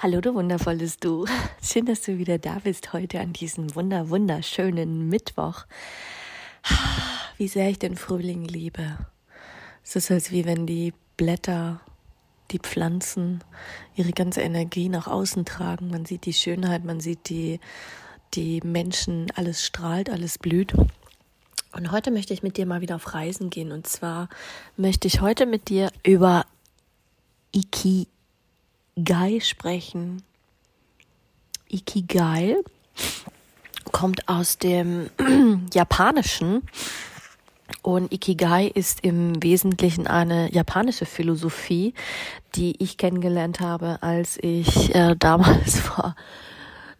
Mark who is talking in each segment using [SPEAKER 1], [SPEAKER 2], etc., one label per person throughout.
[SPEAKER 1] Hallo, du wundervolles Du. Schön, dass du wieder da bist heute an diesem wunder, wunderschönen Mittwoch. Wie sehr ich den Frühling liebe. Es ist, als wie wenn die Blätter, die Pflanzen ihre ganze Energie nach außen tragen. Man sieht die Schönheit, man sieht die, die Menschen, alles strahlt, alles blüht. Und heute möchte ich mit dir mal wieder auf Reisen gehen. Und zwar möchte ich heute mit dir über Iki Ikigai sprechen. Ikigai kommt aus dem Japanischen und Ikigai ist im Wesentlichen eine japanische Philosophie, die ich kennengelernt habe, als ich äh, damals vor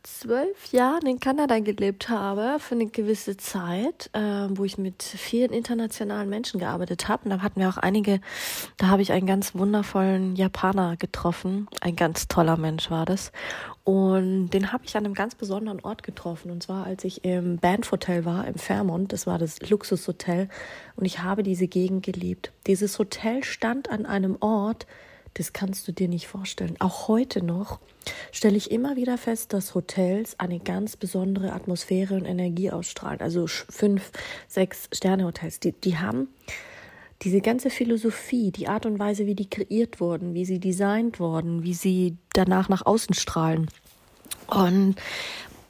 [SPEAKER 1] zwölf Jahren in Kanada gelebt habe, für eine gewisse Zeit, äh, wo ich mit vielen internationalen Menschen gearbeitet habe. Und da hatten wir auch einige, da habe ich einen ganz wundervollen Japaner getroffen. Ein ganz toller Mensch war das. Und den habe ich an einem ganz besonderen Ort getroffen. Und zwar, als ich im Bandhotel war, im Fairmont. Das war das Luxushotel. Und ich habe diese Gegend geliebt. Dieses Hotel stand an einem Ort, das kannst du dir nicht vorstellen. Auch heute noch stelle ich immer wieder fest, dass Hotels eine ganz besondere Atmosphäre und Energie ausstrahlen. Also fünf, sechs Sterne Hotels, die, die haben diese ganze Philosophie, die Art und Weise, wie die kreiert wurden, wie sie designt wurden, wie sie danach nach außen strahlen. Und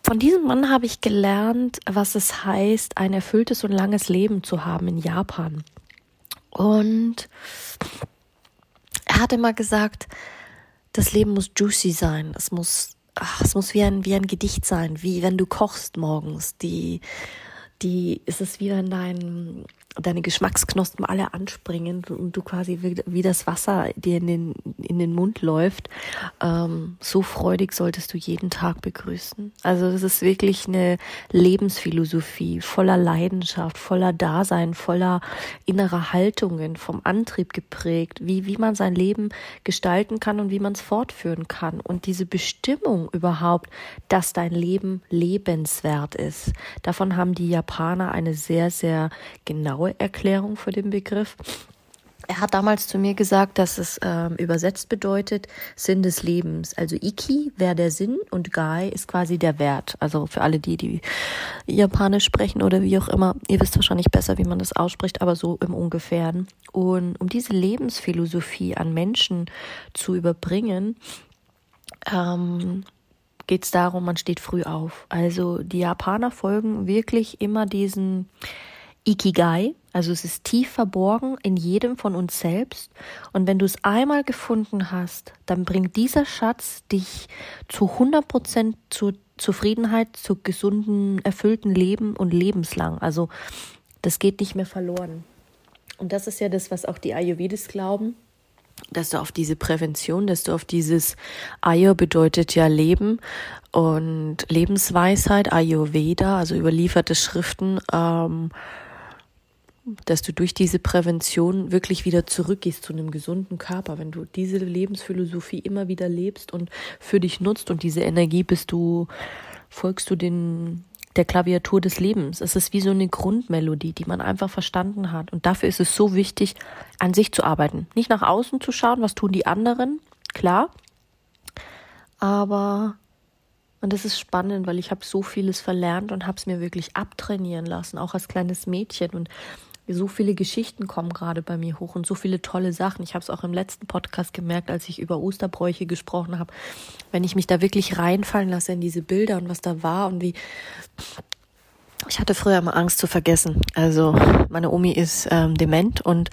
[SPEAKER 1] von diesem Mann habe ich gelernt, was es heißt, ein erfülltes und langes Leben zu haben in Japan. Und er hat immer gesagt, das Leben muss juicy sein. Es muss, ach, es muss wie ein, wie ein Gedicht sein, wie wenn du kochst morgens. Die, die, ist es wie wenn dein, deine Geschmacksknospen alle anspringen und du quasi wie, das Wasser dir in den, in den Mund läuft. Ähm, so freudig solltest du jeden Tag begrüßen. Also das ist wirklich eine Lebensphilosophie voller Leidenschaft, voller Dasein, voller innerer Haltungen, vom Antrieb geprägt, wie, wie man sein Leben gestalten kann und wie man es fortführen kann. Und diese Bestimmung überhaupt, dass dein Leben lebenswert ist, davon haben die Japaner eine sehr, sehr genaue Erklärung für den Begriff. Er hat damals zu mir gesagt, dass es ähm, übersetzt bedeutet Sinn des Lebens. Also Iki wäre der Sinn und Gai ist quasi der Wert. Also für alle die, die Japanisch sprechen oder wie auch immer, ihr wisst wahrscheinlich besser, wie man das ausspricht, aber so im Ungefähren. Und um diese Lebensphilosophie an Menschen zu überbringen, ähm, geht es darum, man steht früh auf. Also die Japaner folgen wirklich immer diesen Ikigai, also es ist tief verborgen in jedem von uns selbst. Und wenn du es einmal gefunden hast, dann bringt dieser Schatz dich zu 100 Prozent zur Zufriedenheit, zu gesunden, erfüllten Leben und lebenslang. Also das geht nicht mehr verloren. Und das ist ja das, was auch die Ayurvedis glauben, dass du auf diese Prävention, dass du auf dieses Ayur bedeutet ja Leben und Lebensweisheit, Ayurveda, also überlieferte Schriften, ähm, dass du durch diese Prävention wirklich wieder zurückgehst zu einem gesunden Körper. Wenn du diese Lebensphilosophie immer wieder lebst und für dich nutzt und diese Energie bist du, folgst du den, der Klaviatur des Lebens. Es ist wie so eine Grundmelodie, die man einfach verstanden hat. Und dafür ist es so wichtig, an sich zu arbeiten. Nicht nach außen zu schauen, was tun die anderen, klar. Aber und das ist spannend, weil ich habe so vieles verlernt und habe es mir wirklich abtrainieren lassen, auch als kleines Mädchen. Und so viele Geschichten kommen gerade bei mir hoch und so viele tolle Sachen. Ich habe es auch im letzten Podcast gemerkt, als ich über Osterbräuche gesprochen habe. Wenn ich mich da wirklich reinfallen lasse in diese Bilder und was da war und wie. Ich hatte früher immer Angst zu vergessen. Also meine Omi ist ähm, dement und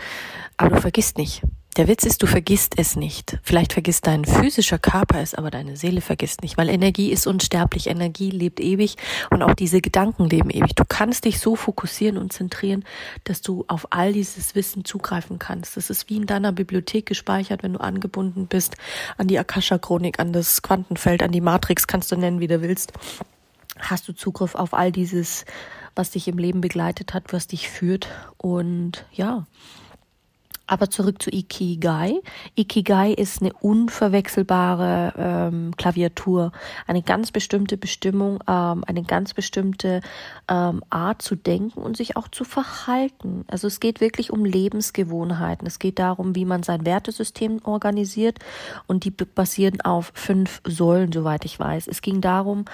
[SPEAKER 1] aber du vergisst nicht. Der Witz ist, du vergisst es nicht. Vielleicht vergisst dein physischer Körper es, aber deine Seele vergisst nicht, weil Energie ist unsterblich, Energie lebt ewig und auch diese Gedanken leben ewig. Du kannst dich so fokussieren und zentrieren, dass du auf all dieses Wissen zugreifen kannst. Das ist wie in deiner Bibliothek gespeichert, wenn du angebunden bist an die Akasha-Chronik, an das Quantenfeld, an die Matrix, kannst du nennen, wie du willst. Hast du Zugriff auf all dieses, was dich im Leben begleitet hat, was dich führt und ja, aber zurück zu Ikigai. Ikigai ist eine unverwechselbare ähm, Klaviatur, eine ganz bestimmte Bestimmung, ähm, eine ganz bestimmte ähm, Art zu denken und sich auch zu verhalten. Also es geht wirklich um Lebensgewohnheiten. Es geht darum, wie man sein Wertesystem organisiert und die basieren auf fünf Säulen, soweit ich weiß. Es ging darum,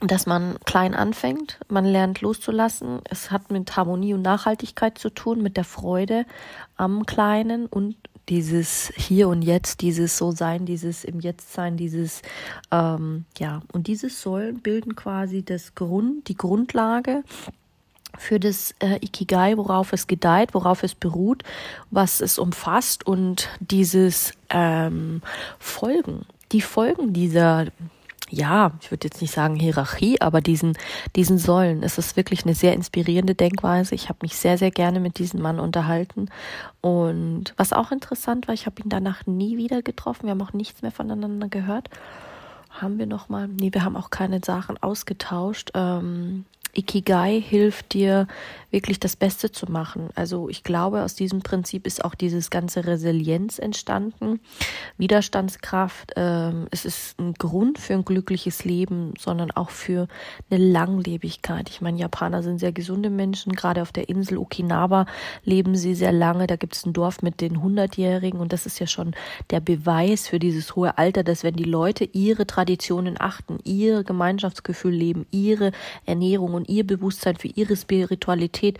[SPEAKER 1] dass man klein anfängt, man lernt loszulassen. Es hat mit Harmonie und Nachhaltigkeit zu tun, mit der Freude am Kleinen und dieses Hier und Jetzt, dieses So-Sein, dieses im Jetzt-Sein, dieses, ähm, ja, und dieses Säulen bilden quasi das Grund, die Grundlage für das äh, Ikigai, worauf es gedeiht, worauf es beruht, was es umfasst und dieses ähm, Folgen, die Folgen dieser ja, ich würde jetzt nicht sagen Hierarchie, aber diesen, diesen Säulen. Es ist wirklich eine sehr inspirierende Denkweise. Ich habe mich sehr, sehr gerne mit diesem Mann unterhalten. Und was auch interessant war, ich habe ihn danach nie wieder getroffen. Wir haben auch nichts mehr voneinander gehört. Haben wir noch mal? Nee, wir haben auch keine Sachen ausgetauscht. Ähm, Ikigai hilft dir wirklich das Beste zu machen. Also ich glaube, aus diesem Prinzip ist auch dieses ganze Resilienz entstanden, Widerstandskraft. Ähm, es ist ein Grund für ein glückliches Leben, sondern auch für eine Langlebigkeit. Ich meine, Japaner sind sehr gesunde Menschen. Gerade auf der Insel Okinawa leben sie sehr lange. Da gibt es ein Dorf mit den Hundertjährigen und das ist ja schon der Beweis für dieses hohe Alter, dass wenn die Leute ihre Traditionen achten, ihr Gemeinschaftsgefühl leben, ihre Ernährung und ihr Bewusstsein für ihre Spiritualität,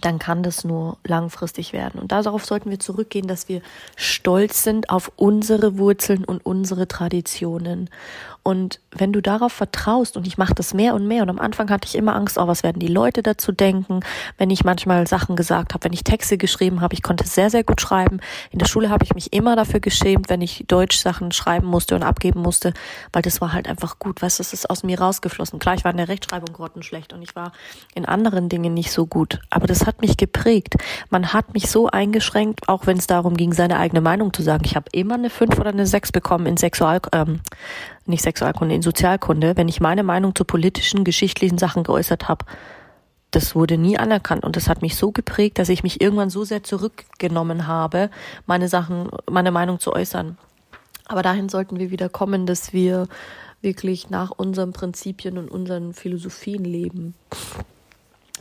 [SPEAKER 1] dann kann das nur langfristig werden. Und darauf sollten wir zurückgehen, dass wir stolz sind auf unsere Wurzeln und unsere Traditionen und wenn du darauf vertraust, und ich mache das mehr und mehr, und am Anfang hatte ich immer Angst, oh, was werden die Leute dazu denken, wenn ich manchmal Sachen gesagt habe, wenn ich Texte geschrieben habe, ich konnte sehr, sehr gut schreiben. In der Schule habe ich mich immer dafür geschämt, wenn ich Deutsch Sachen schreiben musste und abgeben musste, weil das war halt einfach gut, weißt du, es ist aus mir rausgeflossen. Klar, ich war in der Rechtschreibung grottenschlecht und ich war in anderen Dingen nicht so gut, aber das hat mich geprägt. Man hat mich so eingeschränkt, auch wenn es darum ging, seine eigene Meinung zu sagen. Ich habe immer eine 5 oder eine 6 bekommen in Sexual, ähm, nicht Sexualkunde, in Sozialkunde, wenn ich meine Meinung zu politischen, geschichtlichen Sachen geäußert habe. Das wurde nie anerkannt und das hat mich so geprägt, dass ich mich irgendwann so sehr zurückgenommen habe, meine Sachen, meine Meinung zu äußern. Aber dahin sollten wir wieder kommen, dass wir wirklich nach unseren Prinzipien und unseren Philosophien leben.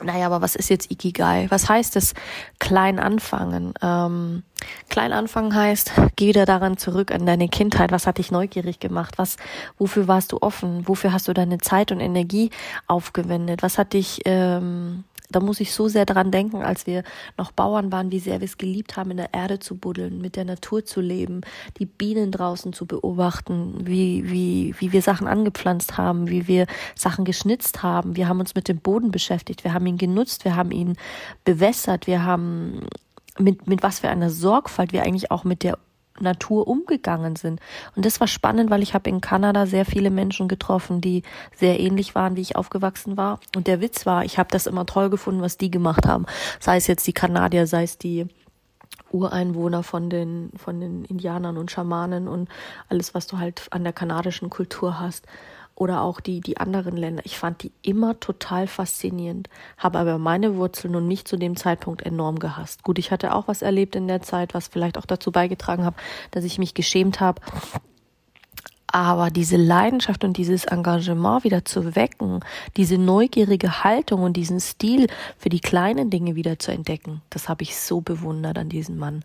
[SPEAKER 1] Naja, aber was ist jetzt Ikigai? Was heißt es klein anfangen? Ähm, klein anfangen heißt, geh wieder daran zurück an deine Kindheit. Was hat dich neugierig gemacht? Was, wofür warst du offen? Wofür hast du deine Zeit und Energie aufgewendet? Was hat dich ähm, da muss ich so sehr dran denken, als wir noch Bauern waren, wie sehr wir es geliebt haben, in der Erde zu buddeln, mit der Natur zu leben, die Bienen draußen zu beobachten, wie, wie, wie wir Sachen angepflanzt haben, wie wir Sachen geschnitzt haben. Wir haben uns mit dem Boden beschäftigt, wir haben ihn genutzt, wir haben ihn bewässert, wir haben mit, mit was für einer Sorgfalt wir eigentlich auch mit der Natur umgegangen sind. Und das war spannend, weil ich habe in Kanada sehr viele Menschen getroffen, die sehr ähnlich waren, wie ich aufgewachsen war. Und der Witz war, ich habe das immer toll gefunden, was die gemacht haben. Sei es jetzt die Kanadier, sei es die Ureinwohner von den, von den Indianern und Schamanen und alles, was du halt an der kanadischen Kultur hast oder auch die, die anderen Länder. Ich fand die immer total faszinierend, habe aber meine Wurzeln und mich zu dem Zeitpunkt enorm gehasst. Gut, ich hatte auch was erlebt in der Zeit, was vielleicht auch dazu beigetragen hat, dass ich mich geschämt habe. Aber diese Leidenschaft und dieses Engagement wieder zu wecken, diese neugierige Haltung und diesen Stil für die kleinen Dinge wieder zu entdecken, das habe ich so bewundert an diesem Mann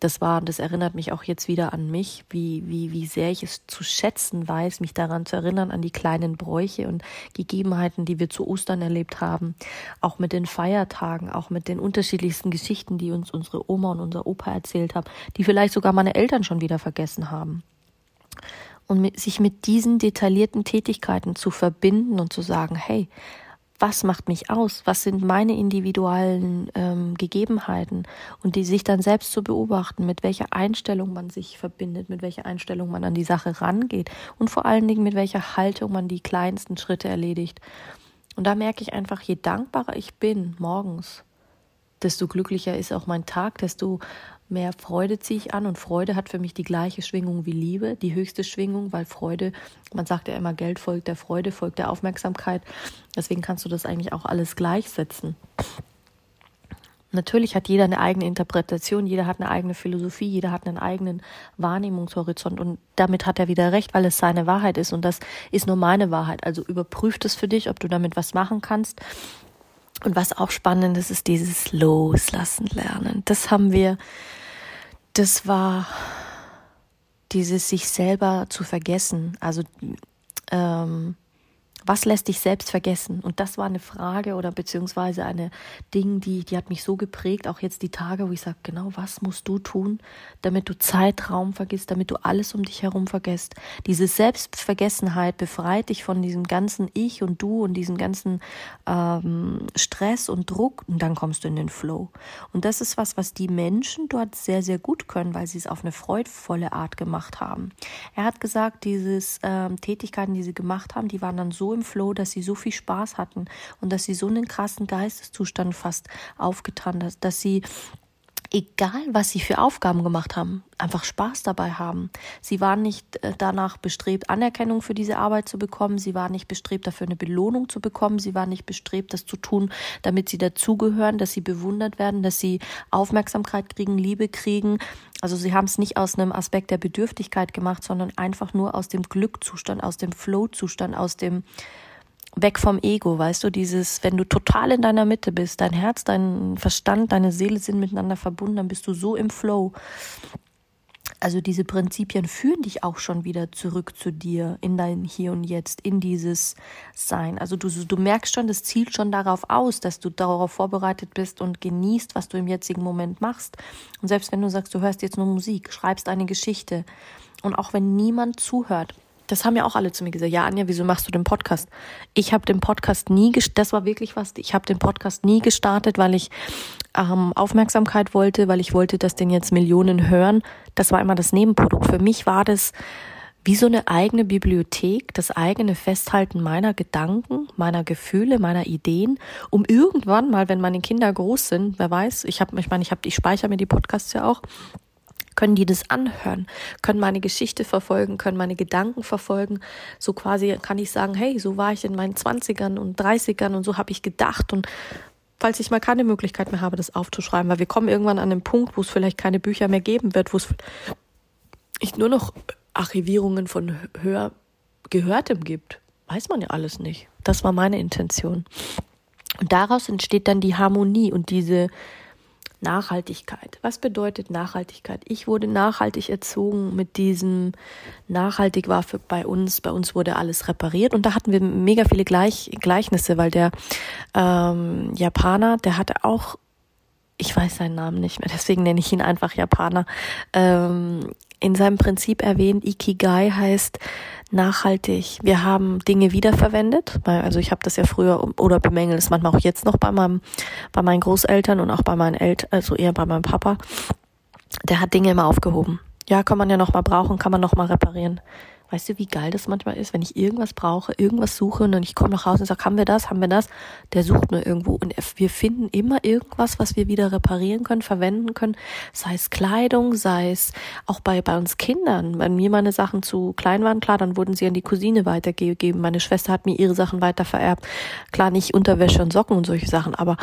[SPEAKER 1] das war, das erinnert mich auch jetzt wieder an mich, wie, wie, wie sehr ich es zu schätzen weiß, mich daran zu erinnern, an die kleinen Bräuche und Gegebenheiten, die wir zu Ostern erlebt haben. Auch mit den Feiertagen, auch mit den unterschiedlichsten Geschichten, die uns unsere Oma und unser Opa erzählt haben, die vielleicht sogar meine Eltern schon wieder vergessen haben. Und mit, sich mit diesen detaillierten Tätigkeiten zu verbinden und zu sagen, hey, was macht mich aus, was sind meine individuellen ähm, Gegebenheiten und die sich dann selbst zu beobachten, mit welcher Einstellung man sich verbindet, mit welcher Einstellung man an die Sache rangeht und vor allen Dingen mit welcher Haltung man die kleinsten Schritte erledigt. Und da merke ich einfach, je dankbarer ich bin morgens, desto glücklicher ist auch mein Tag, desto mehr Freude ziehe ich an und Freude hat für mich die gleiche Schwingung wie Liebe, die höchste Schwingung, weil Freude, man sagt ja immer, Geld folgt der Freude, folgt der Aufmerksamkeit. Deswegen kannst du das eigentlich auch alles gleichsetzen. Natürlich hat jeder eine eigene Interpretation, jeder hat eine eigene Philosophie, jeder hat einen eigenen Wahrnehmungshorizont und damit hat er wieder recht, weil es seine Wahrheit ist und das ist nur meine Wahrheit. Also überprüf es für dich, ob du damit was machen kannst. Und was auch spannend ist, ist dieses Loslassen lernen. Das haben wir das war dieses sich selber zu vergessen. Also ähm, was lässt dich selbst vergessen? Und das war eine Frage oder beziehungsweise eine Ding, die, die hat mich so geprägt, auch jetzt die Tage, wo ich sage, genau, was musst du tun, damit du Zeitraum vergisst, damit du alles um dich herum vergisst. Diese Selbstvergessenheit befreit dich von diesem ganzen Ich und Du und diesem ganzen ähm, Stress und Druck und dann kommst du in den Flow. Und das ist was, was die Menschen dort sehr, sehr gut können, weil sie es auf eine freudvolle Art gemacht haben. Er hat gesagt, diese ähm, Tätigkeiten, die sie gemacht haben, die waren dann so im Flow, dass sie so viel Spaß hatten und dass sie so einen krassen Geisteszustand fast aufgetan hat, dass sie egal was sie für Aufgaben gemacht haben, einfach Spaß dabei haben. Sie waren nicht äh, danach bestrebt, Anerkennung für diese Arbeit zu bekommen. Sie waren nicht bestrebt, dafür eine Belohnung zu bekommen. Sie waren nicht bestrebt, das zu tun, damit sie dazugehören, dass sie bewundert werden, dass sie Aufmerksamkeit kriegen, Liebe kriegen. Also sie haben es nicht aus einem Aspekt der Bedürftigkeit gemacht, sondern einfach nur aus dem Glückzustand, aus dem Flow-Zustand, aus dem weg vom Ego, weißt du, dieses, wenn du total in deiner Mitte bist, dein Herz, dein Verstand, deine Seele sind miteinander verbunden, dann bist du so im Flow. Also diese Prinzipien führen dich auch schon wieder zurück zu dir, in dein Hier und Jetzt, in dieses Sein. Also du, du merkst schon, das zielt schon darauf aus, dass du darauf vorbereitet bist und genießt, was du im jetzigen Moment machst. Und selbst wenn du sagst, du hörst jetzt nur Musik, schreibst eine Geschichte und auch wenn niemand zuhört, das haben ja auch alle zu mir gesagt. Ja, Anja, wieso machst du den Podcast? Ich habe den Podcast nie, das war wirklich was, ich habe den Podcast nie gestartet, weil ich ähm, Aufmerksamkeit wollte, weil ich wollte, dass den jetzt Millionen hören. Das war immer das Nebenprodukt. Für mich war das wie so eine eigene Bibliothek, das eigene Festhalten meiner Gedanken, meiner Gefühle, meiner Ideen, um irgendwann mal, wenn meine Kinder groß sind, wer weiß, ich habe, ich meine, ich habe, ich speichere mir die Podcasts ja auch, können die das anhören, können meine Geschichte verfolgen, können meine Gedanken verfolgen. So quasi kann ich sagen, hey, so war ich in meinen Zwanzigern und Dreißigern und so habe ich gedacht und falls ich mal keine Möglichkeit mehr habe, das aufzuschreiben, weil wir kommen irgendwann an den Punkt, wo es vielleicht keine Bücher mehr geben wird, wo es ich nur noch Archivierungen von Hör Gehörtem gibt. Weiß man ja alles nicht. Das war meine Intention. Und daraus entsteht dann die Harmonie und diese Nachhaltigkeit. Was bedeutet Nachhaltigkeit? Ich wurde nachhaltig erzogen mit diesem nachhaltig war für bei uns, bei uns wurde alles repariert und da hatten wir mega viele Gleich, Gleichnisse, weil der ähm, Japaner, der hatte auch ich weiß seinen Namen nicht mehr, deswegen nenne ich ihn einfach Japaner, ähm, in seinem Prinzip erwähnt, Ikigai heißt nachhaltig. Wir haben Dinge wiederverwendet. Also ich habe das ja früher oder bemängel es manchmal auch jetzt noch bei meinem, bei meinen Großeltern und auch bei meinen Eltern, also eher bei meinem Papa. Der hat Dinge immer aufgehoben. Ja, kann man ja noch mal brauchen, kann man noch mal reparieren. Weißt du, wie geil das manchmal ist, wenn ich irgendwas brauche, irgendwas suche und dann ich komme nach Hause und sage, haben wir das, haben wir das? Der sucht nur irgendwo und wir finden immer irgendwas, was wir wieder reparieren können, verwenden können. Sei es Kleidung, sei es auch bei, bei uns Kindern. Wenn mir meine Sachen zu klein waren, klar, dann wurden sie an die Cousine weitergegeben. Meine Schwester hat mir ihre Sachen weiter vererbt. Klar, nicht Unterwäsche und Socken und solche Sachen, aber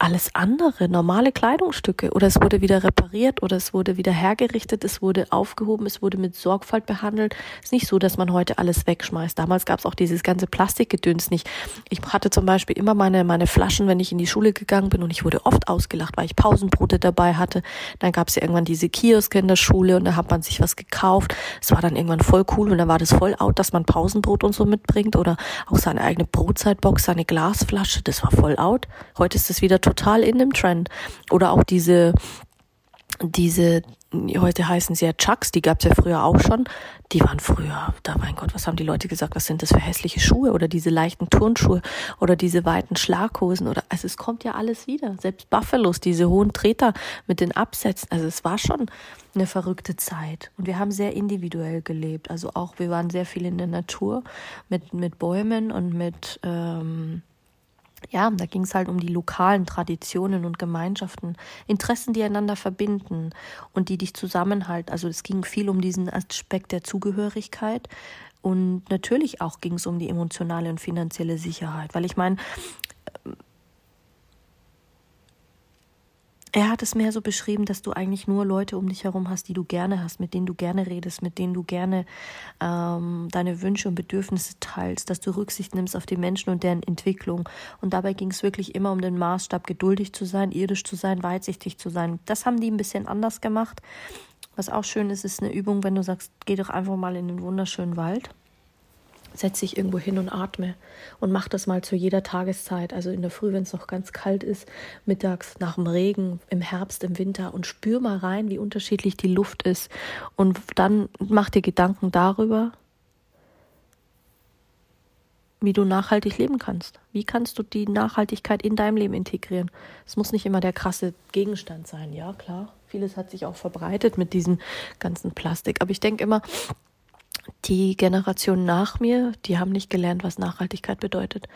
[SPEAKER 1] alles andere, normale Kleidungsstücke oder es wurde wieder repariert oder es wurde wieder hergerichtet, es wurde aufgehoben, es wurde mit Sorgfalt behandelt. Es ist nicht so, dass man heute alles wegschmeißt. Damals gab es auch dieses ganze Plastikgedöns nicht. Ich hatte zum Beispiel immer meine, meine Flaschen, wenn ich in die Schule gegangen bin und ich wurde oft ausgelacht, weil ich Pausenbrote dabei hatte. Dann gab es ja irgendwann diese Kioske in der Schule und da hat man sich was gekauft. Es war dann irgendwann voll cool und dann war das voll out, dass man Pausenbrot und so mitbringt oder auch seine eigene Brotzeitbox, seine Glasflasche. Das war voll out. Heute ist das wieder total in dem Trend. Oder auch diese, diese heute heißen sie ja Chucks, die gab's ja früher auch schon. Die waren früher, da mein Gott, was haben die Leute gesagt, was sind das für hässliche Schuhe oder diese leichten Turnschuhe oder diese weiten Schlaghosen oder also es kommt ja alles wieder. Selbst Buffalos, diese hohen Treter mit den Absätzen, also es war schon eine verrückte Zeit und wir haben sehr individuell gelebt. Also auch wir waren sehr viel in der Natur mit mit Bäumen und mit ähm, ja, da ging es halt um die lokalen Traditionen und Gemeinschaften, Interessen, die einander verbinden und die dich zusammenhalten. Also es ging viel um diesen Aspekt der Zugehörigkeit und natürlich auch ging es um die emotionale und finanzielle Sicherheit, weil ich meine, er hat es mehr so beschrieben, dass du eigentlich nur Leute um dich herum hast, die du gerne hast, mit denen du gerne redest, mit denen du gerne ähm, deine Wünsche und Bedürfnisse teilst, dass du Rücksicht nimmst auf die Menschen und deren Entwicklung. Und dabei ging es wirklich immer um den Maßstab, geduldig zu sein, irdisch zu sein, weitsichtig zu sein. Das haben die ein bisschen anders gemacht. Was auch schön ist, ist eine Übung, wenn du sagst, geh doch einfach mal in den wunderschönen Wald setze ich irgendwo hin und atme und mach das mal zu jeder Tageszeit. Also in der Früh, wenn es noch ganz kalt ist, mittags nach dem Regen, im Herbst, im Winter und spür mal rein, wie unterschiedlich die Luft ist. Und dann mach dir Gedanken darüber, wie du nachhaltig leben kannst. Wie kannst du die Nachhaltigkeit in deinem Leben integrieren? Es muss nicht immer der krasse Gegenstand sein, ja klar. Vieles hat sich auch verbreitet mit diesem ganzen Plastik. Aber ich denke immer, die Generation nach mir, die haben nicht gelernt, was Nachhaltigkeit bedeutet.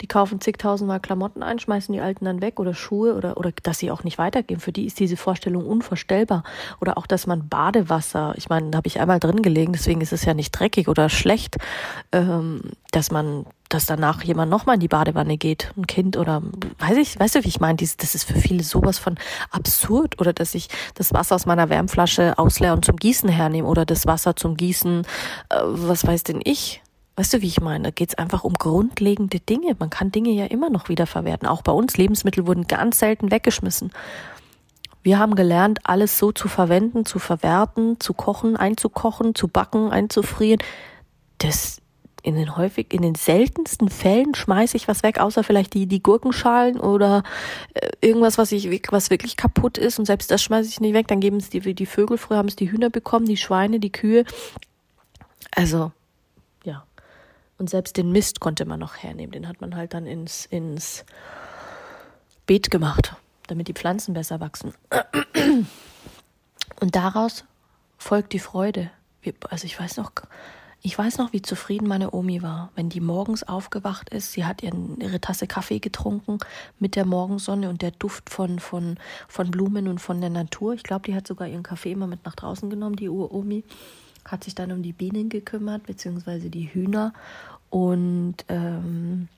[SPEAKER 1] Die kaufen zigtausendmal Klamotten ein, schmeißen die alten dann weg oder Schuhe oder, oder dass sie auch nicht weitergeben. Für die ist diese Vorstellung unvorstellbar. Oder auch, dass man Badewasser, ich meine, da habe ich einmal drin gelegen, deswegen ist es ja nicht dreckig oder schlecht, ähm, dass man dass danach jemand nochmal in die Badewanne geht, ein Kind oder weiß ich, weißt du, wie ich meine, das ist für viele sowas von absurd oder dass ich das Wasser aus meiner Wärmflasche ausleere und zum Gießen hernehme oder das Wasser zum Gießen, äh, was weiß denn ich? Weißt du, wie ich meine? Da geht es einfach um grundlegende Dinge. Man kann Dinge ja immer noch wiederverwerten. Auch bei uns Lebensmittel wurden ganz selten weggeschmissen. Wir haben gelernt, alles so zu verwenden, zu verwerten, zu kochen, einzukochen, zu backen, einzufrieren. Das in den häufig, in den seltensten Fällen schmeiße ich was weg, außer vielleicht die, die Gurkenschalen oder äh, irgendwas, was ich, was wirklich kaputt ist. Und selbst das schmeiße ich nicht weg. Dann geben es die, die Vögel. Früher haben es die Hühner bekommen, die Schweine, die Kühe. Also, ja. Und selbst den Mist konnte man noch hernehmen. Den hat man halt dann ins, ins Beet gemacht, damit die Pflanzen besser wachsen. Und daraus folgt die Freude. Also ich weiß noch, ich weiß noch, wie zufrieden meine Omi war, wenn die morgens aufgewacht ist. Sie hat ihre Tasse Kaffee getrunken mit der Morgensonne und der Duft von, von, von Blumen und von der Natur. Ich glaube, die hat sogar ihren Kaffee immer mit nach draußen genommen, die Uromi. Hat sich dann um die Bienen gekümmert, beziehungsweise die Hühner. Und ähm,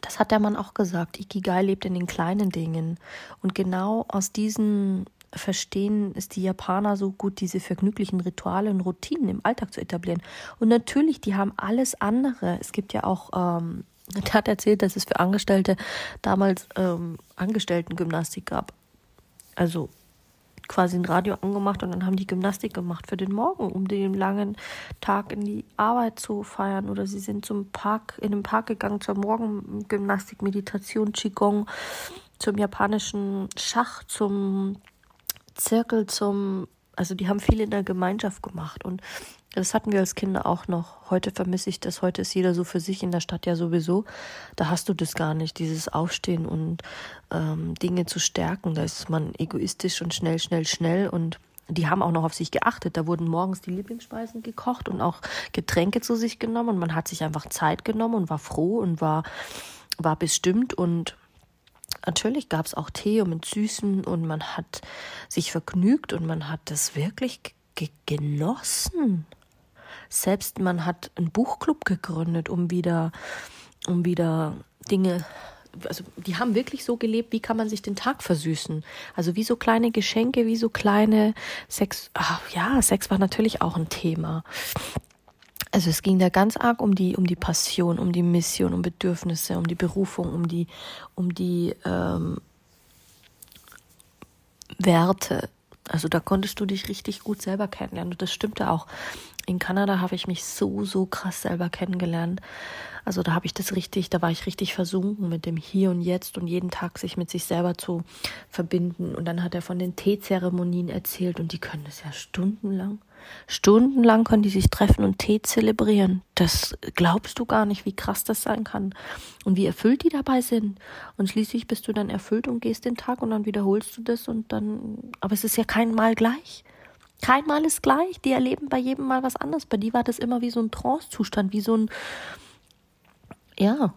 [SPEAKER 1] das hat der Mann auch gesagt. Ikigai lebt in den kleinen Dingen. Und genau aus diesen verstehen es die Japaner so gut, diese vergnüglichen Rituale und Routinen im Alltag zu etablieren. Und natürlich, die haben alles andere. Es gibt ja auch, ähm, hat erzählt, dass es für Angestellte damals ähm, Angestellten-Gymnastik gab. Also quasi ein Radio angemacht und dann haben die Gymnastik gemacht für den Morgen, um den langen Tag in die Arbeit zu feiern. Oder sie sind zum Park, in den Park gegangen zur Morgengymnastik, Meditation, Qigong, zum japanischen Schach, zum Zirkel zum, also die haben viel in der Gemeinschaft gemacht und das hatten wir als Kinder auch noch. Heute vermisse ich das. Heute ist jeder so für sich in der Stadt ja sowieso. Da hast du das gar nicht, dieses Aufstehen und ähm, Dinge zu stärken. Da ist man egoistisch und schnell, schnell, schnell und die haben auch noch auf sich geachtet. Da wurden morgens die Lieblingsspeisen gekocht und auch Getränke zu sich genommen und man hat sich einfach Zeit genommen und war froh und war, war bestimmt und Natürlich gab es auch Tee und mit Süßen und man hat sich vergnügt und man hat das wirklich genossen. Selbst man hat einen Buchclub gegründet, um wieder, um wieder Dinge also die haben wirklich so gelebt, wie kann man sich den Tag versüßen? Also wie so kleine Geschenke, wie so kleine Sex. Ach, ja, Sex war natürlich auch ein Thema. Also es ging da ganz arg um die, um die Passion, um die Mission, um Bedürfnisse, um die Berufung, um die, um die ähm, Werte. Also da konntest du dich richtig gut selber kennenlernen. Und das stimmte auch. in Kanada habe ich mich so, so krass selber kennengelernt. Also da habe ich das richtig, da war ich richtig versunken mit dem Hier und Jetzt und jeden Tag sich mit sich selber zu verbinden. Und dann hat er von den Teezeremonien erzählt und die können das ja stundenlang. Stundenlang können die sich treffen und Tee zelebrieren. Das glaubst du gar nicht, wie krass das sein kann und wie erfüllt die dabei sind. Und schließlich bist du dann erfüllt und gehst den Tag und dann wiederholst du das und dann, aber es ist ja kein Mal gleich. Kein Mal ist gleich. Die erleben bei jedem Mal was anderes. Bei die war das immer wie so ein Trance-Zustand, wie so ein, ja.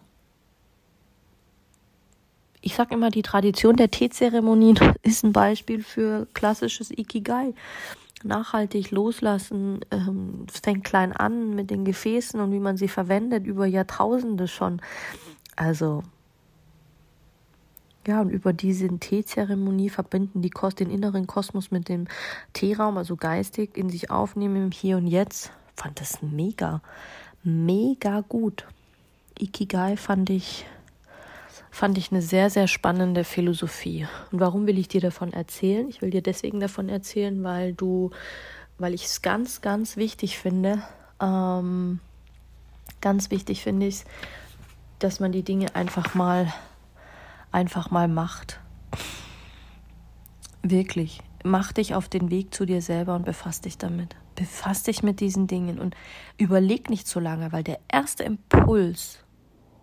[SPEAKER 1] Ich sag immer, die Tradition der Teezeremonien ist ein Beispiel für klassisches Ikigai. Nachhaltig loslassen, ähm, fängt klein an mit den Gefäßen und wie man sie verwendet über Jahrtausende schon. Also ja, und über diese Teezeremonie verbinden die Kos den inneren Kosmos mit dem Teeraum, also geistig in sich aufnehmen im Hier und Jetzt. Fand das mega, mega gut. Ikigai fand ich, fand ich eine sehr, sehr spannende Philosophie. Und warum will ich dir davon erzählen? Ich will dir deswegen davon erzählen, weil du, weil ich es ganz, ganz wichtig finde, ähm, ganz wichtig finde ich, dass man die Dinge einfach mal, einfach mal macht. Wirklich. Mach dich auf den Weg zu dir selber und befass dich damit. Befass dich mit diesen Dingen und überleg nicht so lange, weil der erste Impuls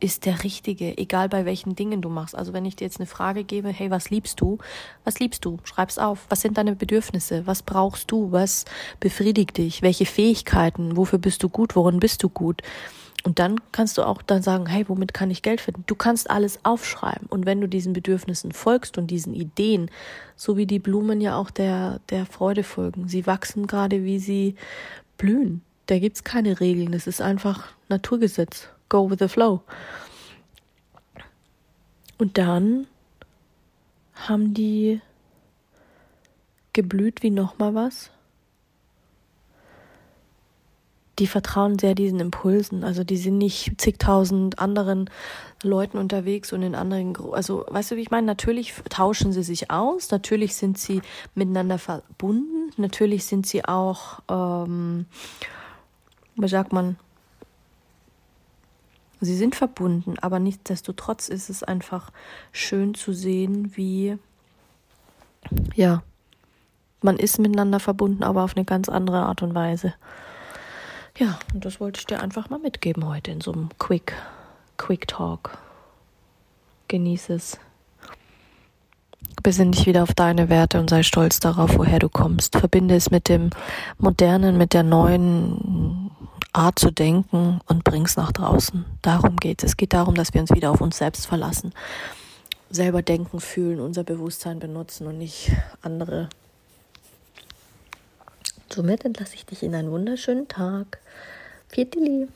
[SPEAKER 1] ist der richtige, egal bei welchen Dingen du machst. Also wenn ich dir jetzt eine Frage gebe, hey, was liebst du? Was liebst du? Schreib's auf. Was sind deine Bedürfnisse? Was brauchst du? Was befriedigt dich? Welche Fähigkeiten? Wofür bist du gut? Worin bist du gut? Und dann kannst du auch dann sagen, hey, womit kann ich Geld verdienen? Du kannst alles aufschreiben. Und wenn du diesen Bedürfnissen folgst und diesen Ideen, so wie die Blumen ja auch der, der Freude folgen, sie wachsen gerade, wie sie blühen. Da gibt's keine Regeln. Das ist einfach Naturgesetz go with the flow. Und dann haben die geblüht wie nochmal was. Die vertrauen sehr diesen Impulsen. Also die sind nicht zigtausend anderen Leuten unterwegs und in anderen, also weißt du, wie ich meine? Natürlich tauschen sie sich aus, natürlich sind sie miteinander verbunden, natürlich sind sie auch, ähm, wie sagt man, Sie sind verbunden, aber nichtsdestotrotz ist es einfach schön zu sehen, wie, ja, man ist miteinander verbunden, aber auf eine ganz andere Art und Weise. Ja, und das wollte ich dir einfach mal mitgeben heute in so einem Quick, Quick Talk. Genieße es. Besinn dich wieder auf deine Werte und sei stolz darauf, woher du kommst. Verbinde es mit dem modernen, mit der neuen Art zu denken und bring's nach draußen. Darum geht es. Es geht darum, dass wir uns wieder auf uns selbst verlassen, selber denken, fühlen, unser Bewusstsein benutzen und nicht andere. Somit entlasse ich dich in einen wunderschönen Tag. Liebe.